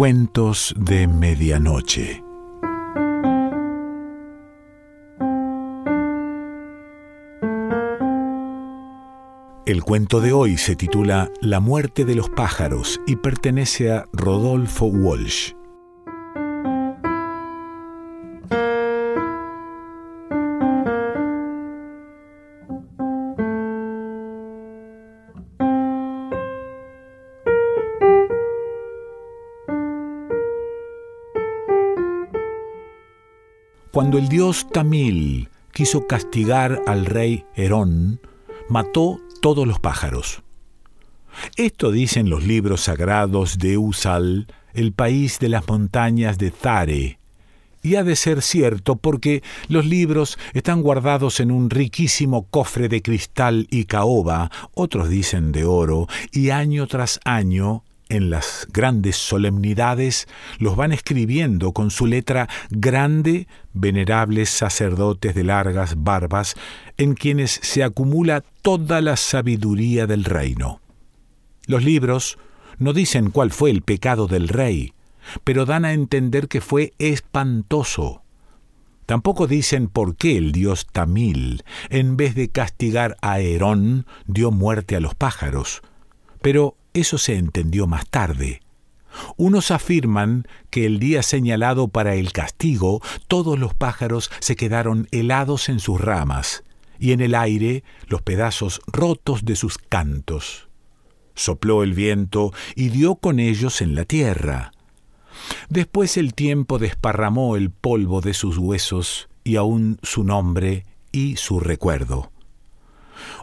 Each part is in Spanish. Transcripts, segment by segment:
Cuentos de Medianoche. El cuento de hoy se titula La muerte de los pájaros y pertenece a Rodolfo Walsh. El dios Tamil quiso castigar al rey Herón, mató todos los pájaros. Esto dicen los libros sagrados de Usal, el país de las montañas de Thare, y ha de ser cierto porque los libros están guardados en un riquísimo cofre de cristal y caoba, otros dicen de oro, y año tras año en las grandes solemnidades los van escribiendo con su letra grande venerables sacerdotes de largas barbas, en quienes se acumula toda la sabiduría del reino. Los libros no dicen cuál fue el pecado del rey, pero dan a entender que fue espantoso. Tampoco dicen por qué el dios Tamil, en vez de castigar a Herón, dio muerte a los pájaros. Pero eso se entendió más tarde. Unos afirman que el día señalado para el castigo todos los pájaros se quedaron helados en sus ramas, y en el aire los pedazos rotos de sus cantos. Sopló el viento y dio con ellos en la tierra. Después el tiempo desparramó el polvo de sus huesos y aún su nombre y su recuerdo.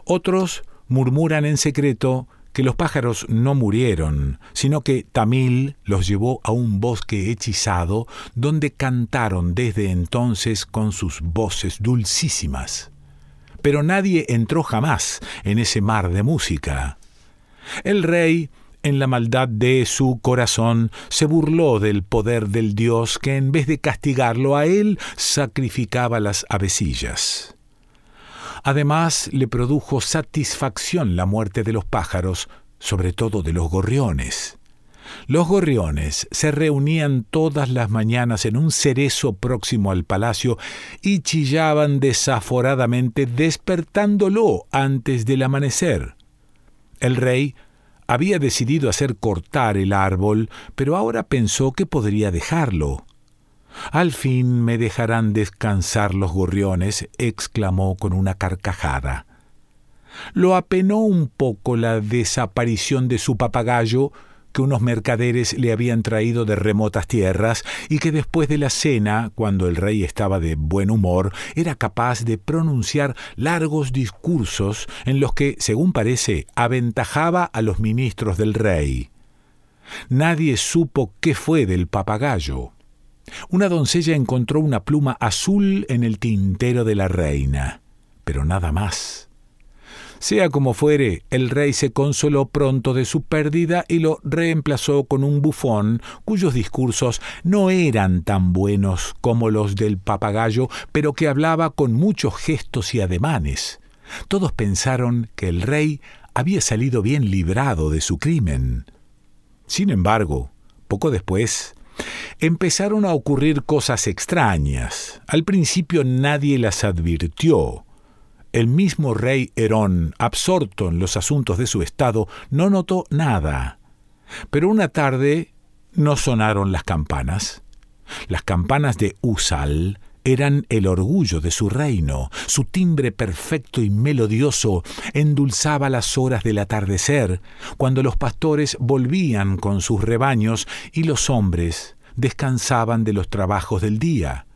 Otros murmuran en secreto que los pájaros no murieron, sino que Tamil los llevó a un bosque hechizado donde cantaron desde entonces con sus voces dulcísimas. Pero nadie entró jamás en ese mar de música. El rey, en la maldad de su corazón, se burló del poder del dios que en vez de castigarlo a él, sacrificaba las avecillas. Además, le produjo satisfacción la muerte de los pájaros, sobre todo de los gorriones. Los gorriones se reunían todas las mañanas en un cerezo próximo al palacio y chillaban desaforadamente despertándolo antes del amanecer. El rey había decidido hacer cortar el árbol, pero ahora pensó que podría dejarlo. Al fin me dejarán descansar los gorriones, exclamó con una carcajada. Lo apenó un poco la desaparición de su papagayo, que unos mercaderes le habían traído de remotas tierras y que después de la cena, cuando el rey estaba de buen humor, era capaz de pronunciar largos discursos en los que, según parece, aventajaba a los ministros del rey. Nadie supo qué fue del papagayo. Una doncella encontró una pluma azul en el tintero de la reina, pero nada más. Sea como fuere, el rey se consoló pronto de su pérdida y lo reemplazó con un bufón cuyos discursos no eran tan buenos como los del papagayo, pero que hablaba con muchos gestos y ademanes. Todos pensaron que el rey había salido bien librado de su crimen. Sin embargo, poco después, empezaron a ocurrir cosas extrañas. Al principio nadie las advirtió. El mismo rey Herón, absorto en los asuntos de su estado, no notó nada. Pero una tarde no sonaron las campanas. Las campanas de Usal eran el orgullo de su reino. Su timbre perfecto y melodioso endulzaba las horas del atardecer, cuando los pastores volvían con sus rebaños y los hombres descansaban de los trabajos del día.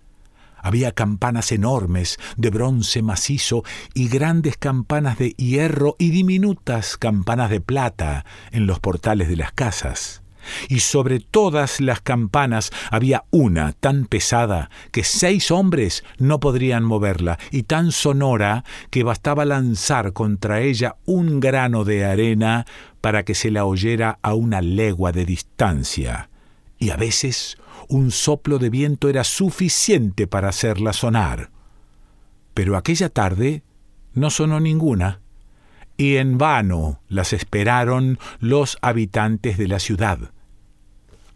Había campanas enormes de bronce macizo y grandes campanas de hierro y diminutas campanas de plata en los portales de las casas y sobre todas las campanas había una tan pesada que seis hombres no podrían moverla, y tan sonora que bastaba lanzar contra ella un grano de arena para que se la oyera a una legua de distancia. Y a veces un soplo de viento era suficiente para hacerla sonar. Pero aquella tarde no sonó ninguna y en vano las esperaron los habitantes de la ciudad.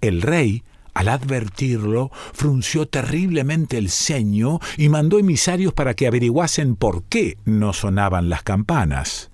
El rey, al advertirlo, frunció terriblemente el ceño y mandó emisarios para que averiguasen por qué no sonaban las campanas.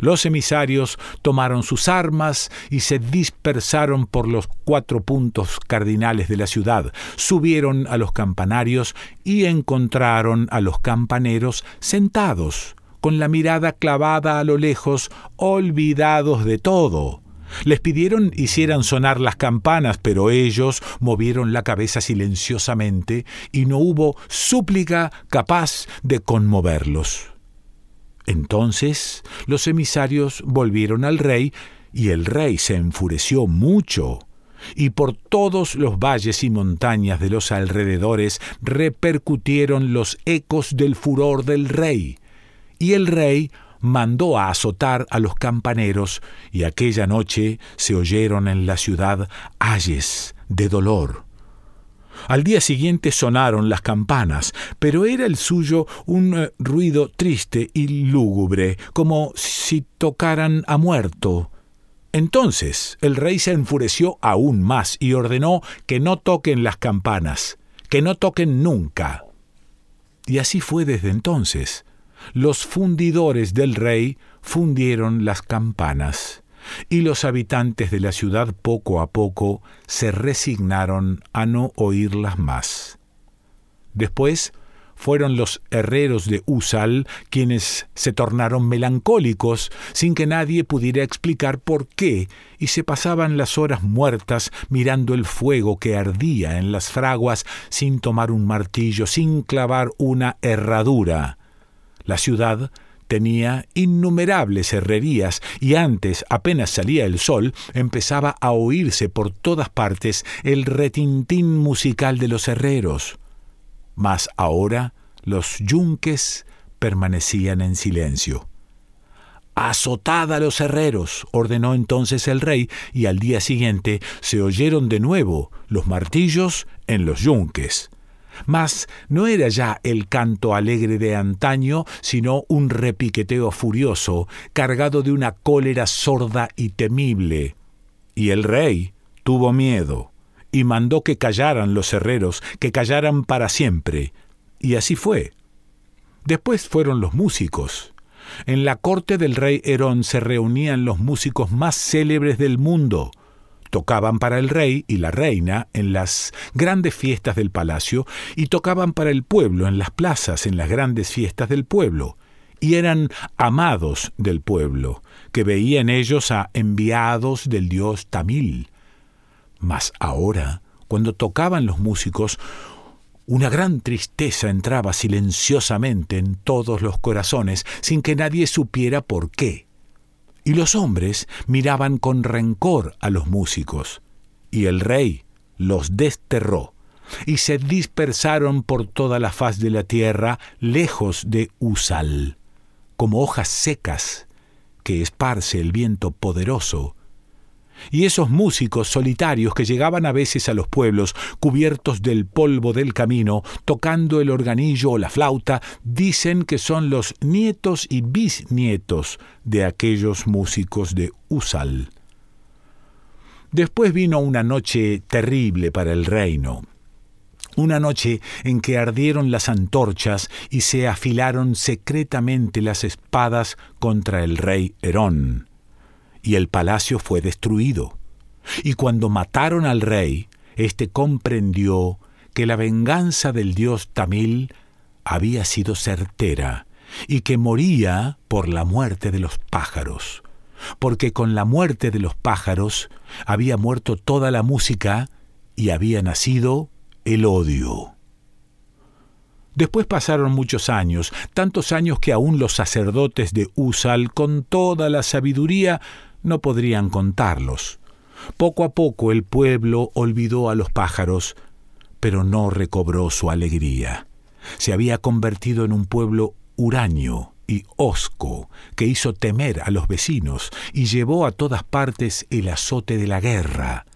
Los emisarios tomaron sus armas y se dispersaron por los cuatro puntos cardinales de la ciudad, subieron a los campanarios y encontraron a los campaneros sentados, con la mirada clavada a lo lejos, olvidados de todo. Les pidieron hicieran sonar las campanas, pero ellos movieron la cabeza silenciosamente y no hubo súplica capaz de conmoverlos. Entonces los emisarios volvieron al rey, y el rey se enfureció mucho, y por todos los valles y montañas de los alrededores repercutieron los ecos del furor del rey, y el rey mandó a azotar a los campaneros, y aquella noche se oyeron en la ciudad ayes de dolor. Al día siguiente sonaron las campanas, pero era el suyo un eh, ruido triste y lúgubre, como si tocaran a muerto. Entonces el rey se enfureció aún más y ordenó que no toquen las campanas, que no toquen nunca. Y así fue desde entonces. Los fundidores del rey fundieron las campanas y los habitantes de la ciudad poco a poco se resignaron a no oírlas más. Después fueron los herreros de Usal quienes se tornaron melancólicos sin que nadie pudiera explicar por qué, y se pasaban las horas muertas mirando el fuego que ardía en las fraguas sin tomar un martillo, sin clavar una herradura. La ciudad tenía innumerables herrerías y antes, apenas salía el sol, empezaba a oírse por todas partes el retintín musical de los herreros. Mas ahora los yunques permanecían en silencio. Azotad a los herreros, ordenó entonces el rey, y al día siguiente se oyeron de nuevo los martillos en los yunques. Mas no era ya el canto alegre de antaño, sino un repiqueteo furioso, cargado de una cólera sorda y temible. Y el rey tuvo miedo, y mandó que callaran los herreros, que callaran para siempre. Y así fue. Después fueron los músicos. En la corte del rey Herón se reunían los músicos más célebres del mundo, Tocaban para el rey y la reina en las grandes fiestas del palacio y tocaban para el pueblo en las plazas, en las grandes fiestas del pueblo. Y eran amados del pueblo, que veían ellos a enviados del dios Tamil. Mas ahora, cuando tocaban los músicos, una gran tristeza entraba silenciosamente en todos los corazones, sin que nadie supiera por qué. Y los hombres miraban con rencor a los músicos, y el rey los desterró, y se dispersaron por toda la faz de la tierra, lejos de Usal, como hojas secas que esparce el viento poderoso y esos músicos solitarios que llegaban a veces a los pueblos, cubiertos del polvo del camino, tocando el organillo o la flauta, dicen que son los nietos y bisnietos de aquellos músicos de Usal. Después vino una noche terrible para el reino, una noche en que ardieron las antorchas y se afilaron secretamente las espadas contra el rey Herón y el palacio fue destruido. Y cuando mataron al rey, éste comprendió que la venganza del dios Tamil había sido certera y que moría por la muerte de los pájaros, porque con la muerte de los pájaros había muerto toda la música y había nacido el odio. Después pasaron muchos años, tantos años que aún los sacerdotes de Usal, con toda la sabiduría, no podrían contarlos. Poco a poco el pueblo olvidó a los pájaros, pero no recobró su alegría. Se había convertido en un pueblo huraño y hosco, que hizo temer a los vecinos y llevó a todas partes el azote de la guerra.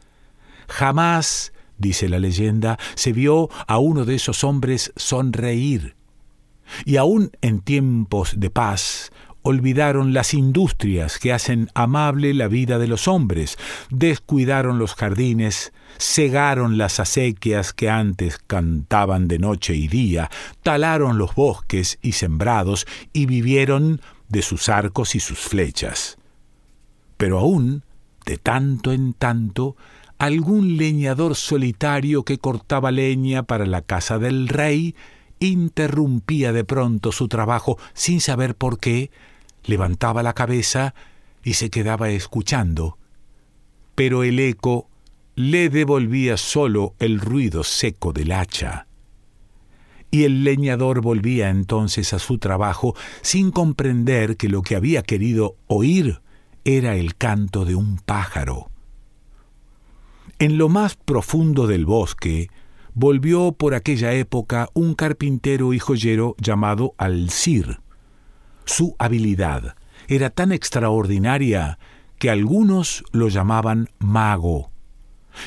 Jamás, dice la leyenda, se vio a uno de esos hombres sonreír. Y aun en tiempos de paz, olvidaron las industrias que hacen amable la vida de los hombres, descuidaron los jardines, cegaron las acequias que antes cantaban de noche y día, talaron los bosques y sembrados y vivieron de sus arcos y sus flechas. Pero aún, de tanto en tanto, algún leñador solitario que cortaba leña para la casa del rey interrumpía de pronto su trabajo sin saber por qué, levantaba la cabeza y se quedaba escuchando. Pero el eco le devolvía solo el ruido seco del hacha. Y el leñador volvía entonces a su trabajo sin comprender que lo que había querido oír era el canto de un pájaro. En lo más profundo del bosque volvió por aquella época un carpintero y joyero llamado Alcir. Su habilidad era tan extraordinaria que algunos lo llamaban mago.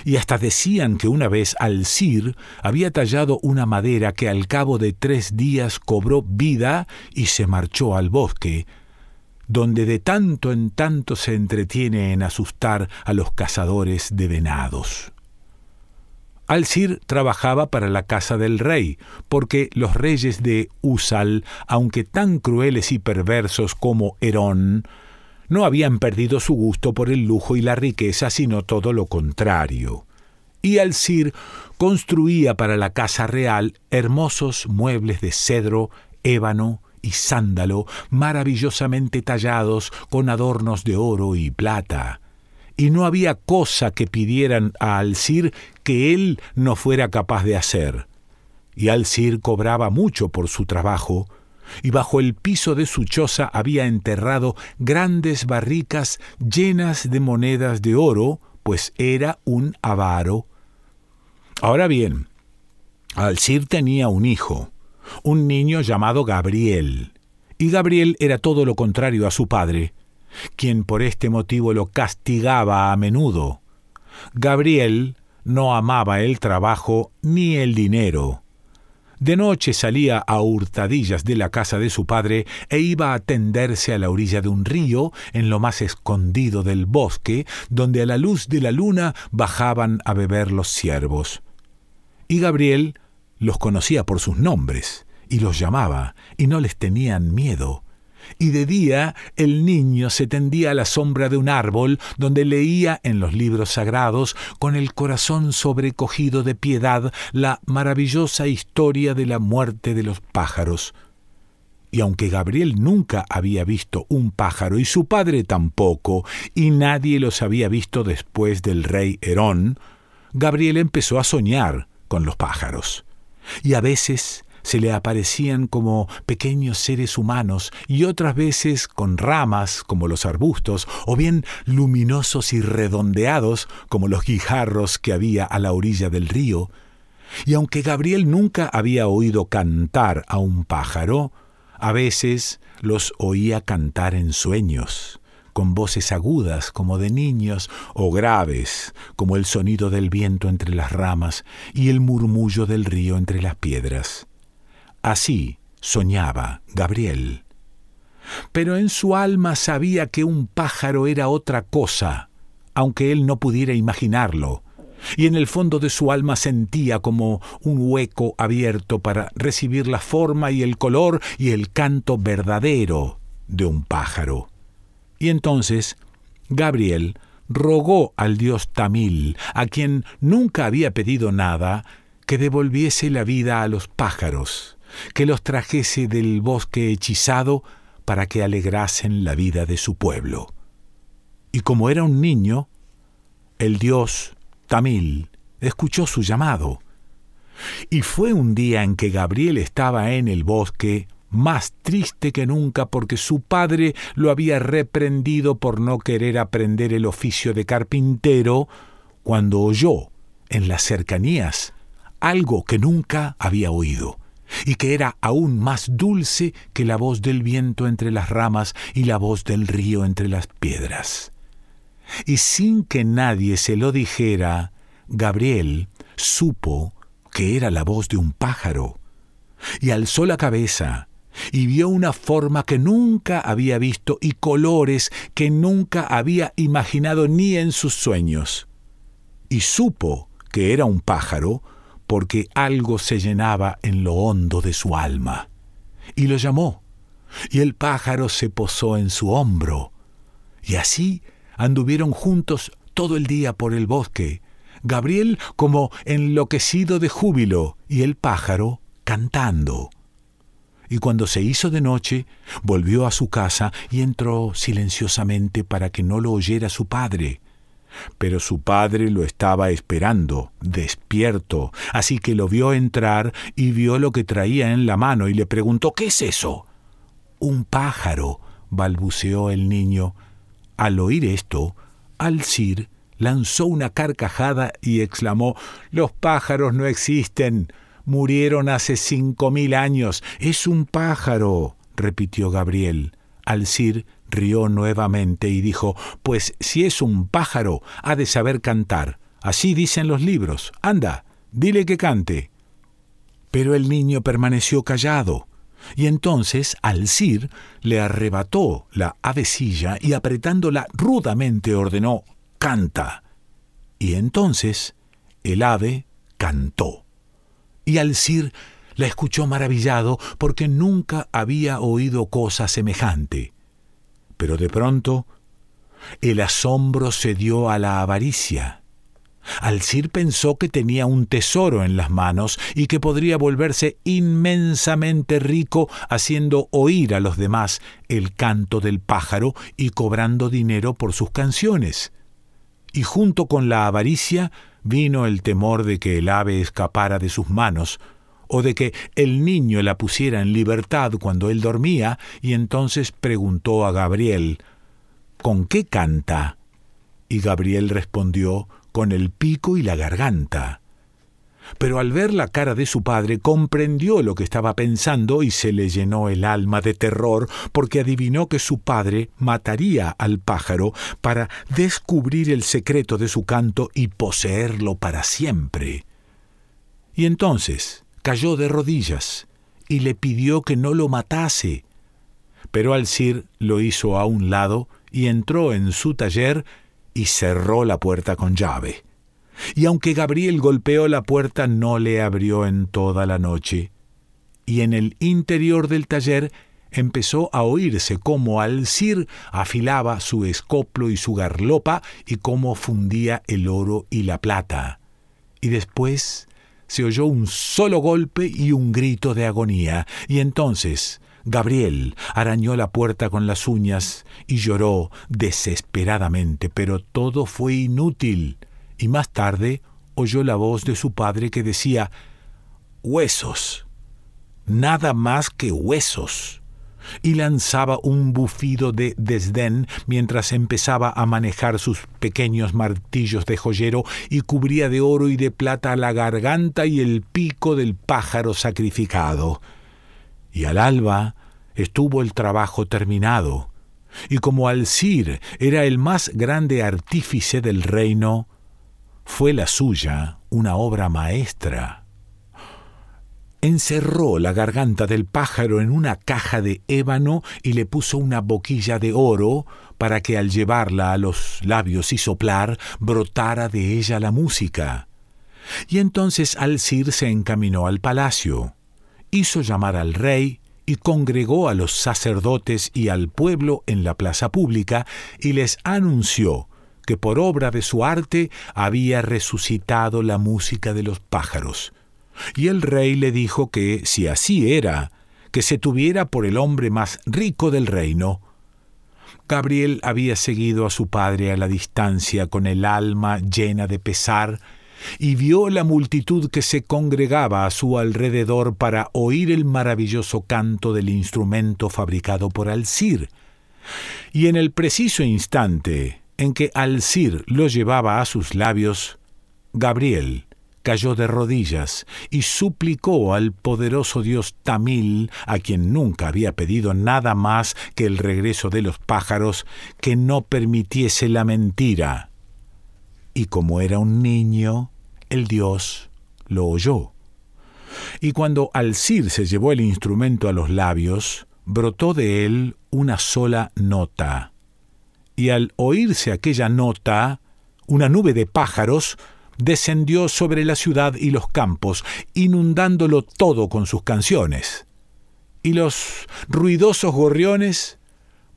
Y hasta decían que una vez Alcir había tallado una madera que al cabo de tres días cobró vida y se marchó al bosque, donde de tanto en tanto se entretiene en asustar a los cazadores de venados. Alcir trabajaba para la casa del rey, porque los reyes de Usal, aunque tan crueles y perversos como Herón, no habían perdido su gusto por el lujo y la riqueza, sino todo lo contrario. Y Alcir construía para la casa real hermosos muebles de cedro, ébano, y sándalo maravillosamente tallados con adornos de oro y plata. Y no había cosa que pidieran a Alcir que él no fuera capaz de hacer. Y Alcir cobraba mucho por su trabajo, y bajo el piso de su choza había enterrado grandes barricas llenas de monedas de oro, pues era un avaro. Ahora bien, Alcir tenía un hijo, un niño llamado Gabriel. Y Gabriel era todo lo contrario a su padre, quien por este motivo lo castigaba a menudo. Gabriel no amaba el trabajo ni el dinero. De noche salía a hurtadillas de la casa de su padre e iba a tenderse a la orilla de un río, en lo más escondido del bosque, donde a la luz de la luna bajaban a beber los ciervos. Y Gabriel los conocía por sus nombres, y los llamaba, y no les tenían miedo. Y de día el niño se tendía a la sombra de un árbol donde leía en los libros sagrados, con el corazón sobrecogido de piedad, la maravillosa historia de la muerte de los pájaros. Y aunque Gabriel nunca había visto un pájaro y su padre tampoco, y nadie los había visto después del rey Herón, Gabriel empezó a soñar con los pájaros y a veces se le aparecían como pequeños seres humanos y otras veces con ramas como los arbustos o bien luminosos y redondeados como los guijarros que había a la orilla del río. Y aunque Gabriel nunca había oído cantar a un pájaro, a veces los oía cantar en sueños con voces agudas como de niños o graves como el sonido del viento entre las ramas y el murmullo del río entre las piedras. Así soñaba Gabriel. Pero en su alma sabía que un pájaro era otra cosa, aunque él no pudiera imaginarlo, y en el fondo de su alma sentía como un hueco abierto para recibir la forma y el color y el canto verdadero de un pájaro. Y entonces Gabriel rogó al dios Tamil, a quien nunca había pedido nada, que devolviese la vida a los pájaros, que los trajese del bosque hechizado para que alegrasen la vida de su pueblo. Y como era un niño, el dios Tamil escuchó su llamado. Y fue un día en que Gabriel estaba en el bosque más triste que nunca porque su padre lo había reprendido por no querer aprender el oficio de carpintero, cuando oyó en las cercanías algo que nunca había oído, y que era aún más dulce que la voz del viento entre las ramas y la voz del río entre las piedras. Y sin que nadie se lo dijera, Gabriel supo que era la voz de un pájaro, y alzó la cabeza, y vio una forma que nunca había visto y colores que nunca había imaginado ni en sus sueños. Y supo que era un pájaro porque algo se llenaba en lo hondo de su alma. Y lo llamó, y el pájaro se posó en su hombro. Y así anduvieron juntos todo el día por el bosque, Gabriel como enloquecido de júbilo y el pájaro cantando y cuando se hizo de noche, volvió a su casa y entró silenciosamente para que no lo oyera su padre. Pero su padre lo estaba esperando, despierto, así que lo vio entrar y vio lo que traía en la mano y le preguntó ¿Qué es eso? Un pájaro, balbuceó el niño. Al oír esto, Alcir lanzó una carcajada y exclamó Los pájaros no existen murieron hace cinco mil años. Es un pájaro, repitió Gabriel. Alcir rió nuevamente y dijo, Pues si es un pájaro, ha de saber cantar. Así dicen los libros. Anda, dile que cante. Pero el niño permaneció callado. Y entonces Alcir le arrebató la avecilla y apretándola rudamente ordenó, Canta. Y entonces el ave cantó y Alcir la escuchó maravillado porque nunca había oído cosa semejante. Pero de pronto el asombro se dio a la avaricia. Alcir pensó que tenía un tesoro en las manos y que podría volverse inmensamente rico haciendo oír a los demás el canto del pájaro y cobrando dinero por sus canciones. Y junto con la avaricia vino el temor de que el ave escapara de sus manos, o de que el niño la pusiera en libertad cuando él dormía, y entonces preguntó a Gabriel, ¿Con qué canta? Y Gabriel respondió, con el pico y la garganta pero al ver la cara de su padre comprendió lo que estaba pensando y se le llenó el alma de terror porque adivinó que su padre mataría al pájaro para descubrir el secreto de su canto y poseerlo para siempre. Y entonces cayó de rodillas y le pidió que no lo matase. Pero Alcir lo hizo a un lado y entró en su taller y cerró la puerta con llave y aunque Gabriel golpeó la puerta no le abrió en toda la noche. Y en el interior del taller empezó a oírse cómo Alcir afilaba su escoplo y su garlopa y cómo fundía el oro y la plata. Y después se oyó un solo golpe y un grito de agonía, y entonces Gabriel arañó la puerta con las uñas y lloró desesperadamente, pero todo fue inútil. Y más tarde oyó la voz de su padre que decía, Huesos, nada más que huesos, y lanzaba un bufido de desdén mientras empezaba a manejar sus pequeños martillos de joyero y cubría de oro y de plata la garganta y el pico del pájaro sacrificado. Y al alba estuvo el trabajo terminado, y como Alcir era el más grande artífice del reino, fue la suya una obra maestra. Encerró la garganta del pájaro en una caja de ébano y le puso una boquilla de oro para que al llevarla a los labios y soplar brotara de ella la música. Y entonces Alcir se encaminó al palacio, hizo llamar al rey y congregó a los sacerdotes y al pueblo en la plaza pública y les anunció que por obra de su arte había resucitado la música de los pájaros. Y el rey le dijo que, si así era, que se tuviera por el hombre más rico del reino. Gabriel había seguido a su padre a la distancia con el alma llena de pesar, y vio la multitud que se congregaba a su alrededor para oír el maravilloso canto del instrumento fabricado por Alcir. Y en el preciso instante en que Alcir lo llevaba a sus labios, Gabriel cayó de rodillas y suplicó al poderoso dios Tamil, a quien nunca había pedido nada más que el regreso de los pájaros, que no permitiese la mentira. Y como era un niño, el dios lo oyó. Y cuando Alcir se llevó el instrumento a los labios, brotó de él una sola nota. Y al oírse aquella nota, una nube de pájaros descendió sobre la ciudad y los campos, inundándolo todo con sus canciones. Y los ruidosos gorriones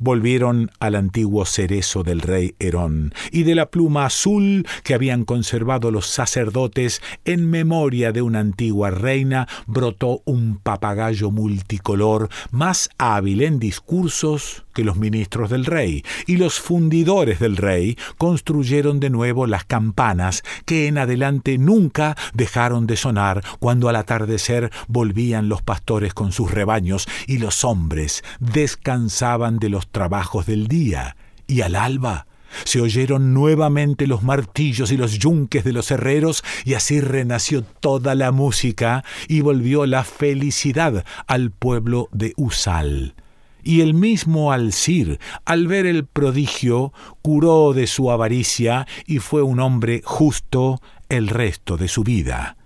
volvieron al antiguo cerezo del rey Herón y de la pluma azul que habían conservado los sacerdotes en memoria de una antigua reina brotó un papagayo multicolor más hábil en discursos los ministros del rey, y los fundidores del rey construyeron de nuevo las campanas que en adelante nunca dejaron de sonar cuando al atardecer volvían los pastores con sus rebaños y los hombres descansaban de los trabajos del día, y al alba se oyeron nuevamente los martillos y los yunques de los herreros, y así renació toda la música y volvió la felicidad al pueblo de Usal. Y el mismo Alcir, al ver el prodigio, curó de su avaricia y fue un hombre justo el resto de su vida.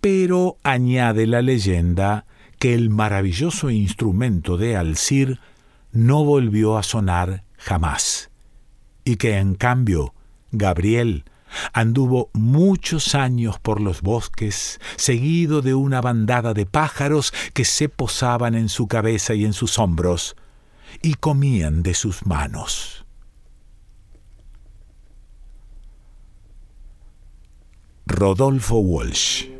Pero añade la leyenda que el maravilloso instrumento de Alcir no volvió a sonar jamás, y que en cambio Gabriel Anduvo muchos años por los bosques, seguido de una bandada de pájaros que se posaban en su cabeza y en sus hombros, y comían de sus manos. Rodolfo Walsh